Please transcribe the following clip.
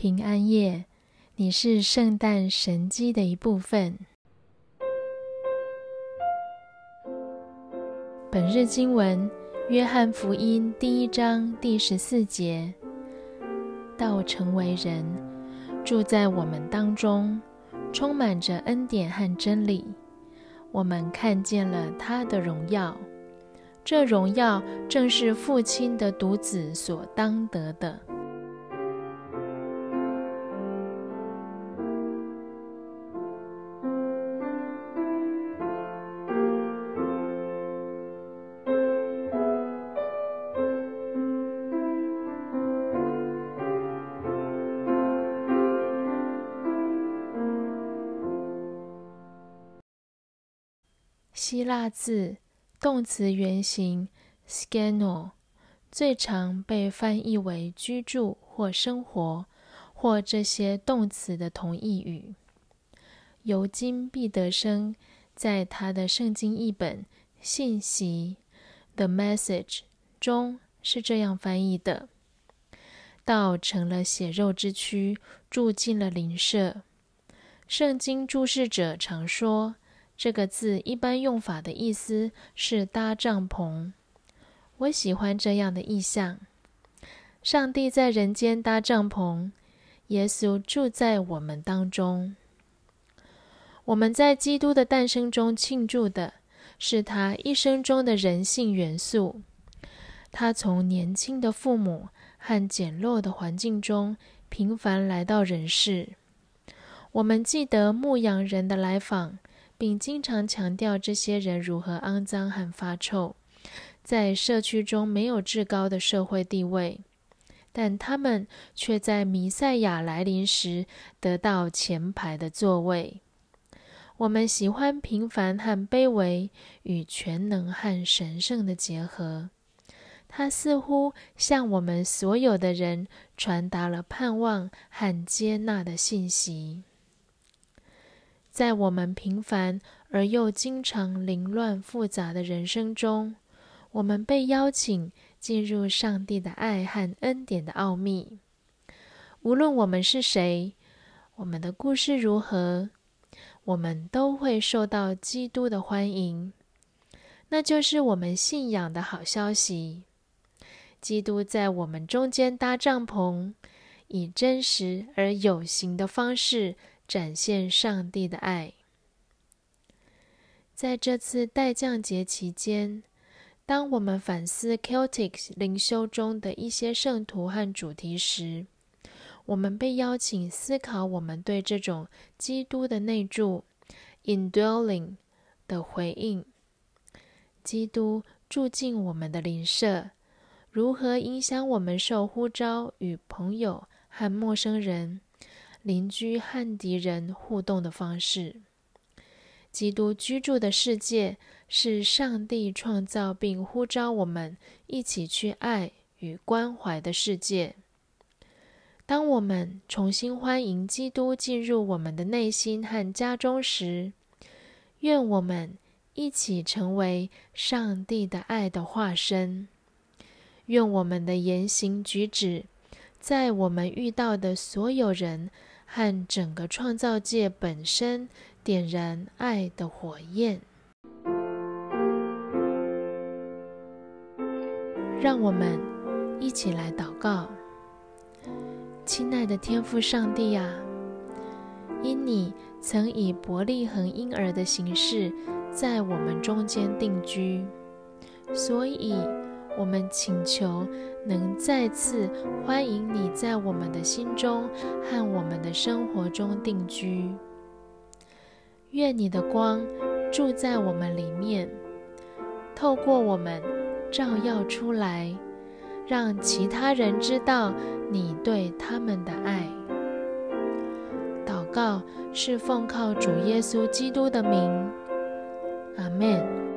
平安夜，你是圣诞神机的一部分。本日经文：约翰福音第一章第十四节。道成为人，住在我们当中，充满着恩典和真理。我们看见了他的荣耀，这荣耀正是父亲的独子所当得的。希腊字动词原形 “skeno” 最常被翻译为居住或生活，或这些动词的同义语。尤金·毕德生在他的圣经译本《信息》（The Message） 中是这样翻译的：“道成了血肉之躯，住进了灵舍。”圣经注释者常说。这个字一般用法的意思是搭帐篷。我喜欢这样的意象：上帝在人间搭帐篷，耶稣住在我们当中。我们在基督的诞生中庆祝的是他一生中的人性元素。他从年轻的父母和简陋的环境中平凡来到人世。我们记得牧羊人的来访。并经常强调这些人如何肮脏和发臭，在社区中没有至高的社会地位，但他们却在弥赛亚来临时得到前排的座位。我们喜欢平凡和卑微与全能和神圣的结合，它似乎向我们所有的人传达了盼望和接纳的信息。在我们平凡而又经常凌乱复杂的人生中，我们被邀请进入上帝的爱和恩典的奥秘。无论我们是谁，我们的故事如何，我们都会受到基督的欢迎。那就是我们信仰的好消息。基督在我们中间搭帐篷，以真实而有形的方式。展现上帝的爱。在这次代降节期间，当我们反思 Celtic 灵修中的一些圣徒和主题时，我们被邀请思考我们对这种基督的内住 （indwelling） 的回应。基督住进我们的灵舍，如何影响我们受呼召与朋友和陌生人？邻居和敌人互动的方式。基督居住的世界是上帝创造并呼召我们一起去爱与关怀的世界。当我们重新欢迎基督进入我们的内心和家中时，愿我们一起成为上帝的爱的化身。愿我们的言行举止，在我们遇到的所有人。和整个创造界本身点燃爱的火焰，让我们一起来祷告。亲爱的天父上帝呀，因你曾以伯利恒婴儿的形式在我们中间定居，所以。我们请求能再次欢迎你在我们的心中和我们的生活中定居。愿你的光住在我们里面，透过我们照耀出来，让其他人知道你对他们的爱。祷告是奉靠主耶稣基督的名，阿门。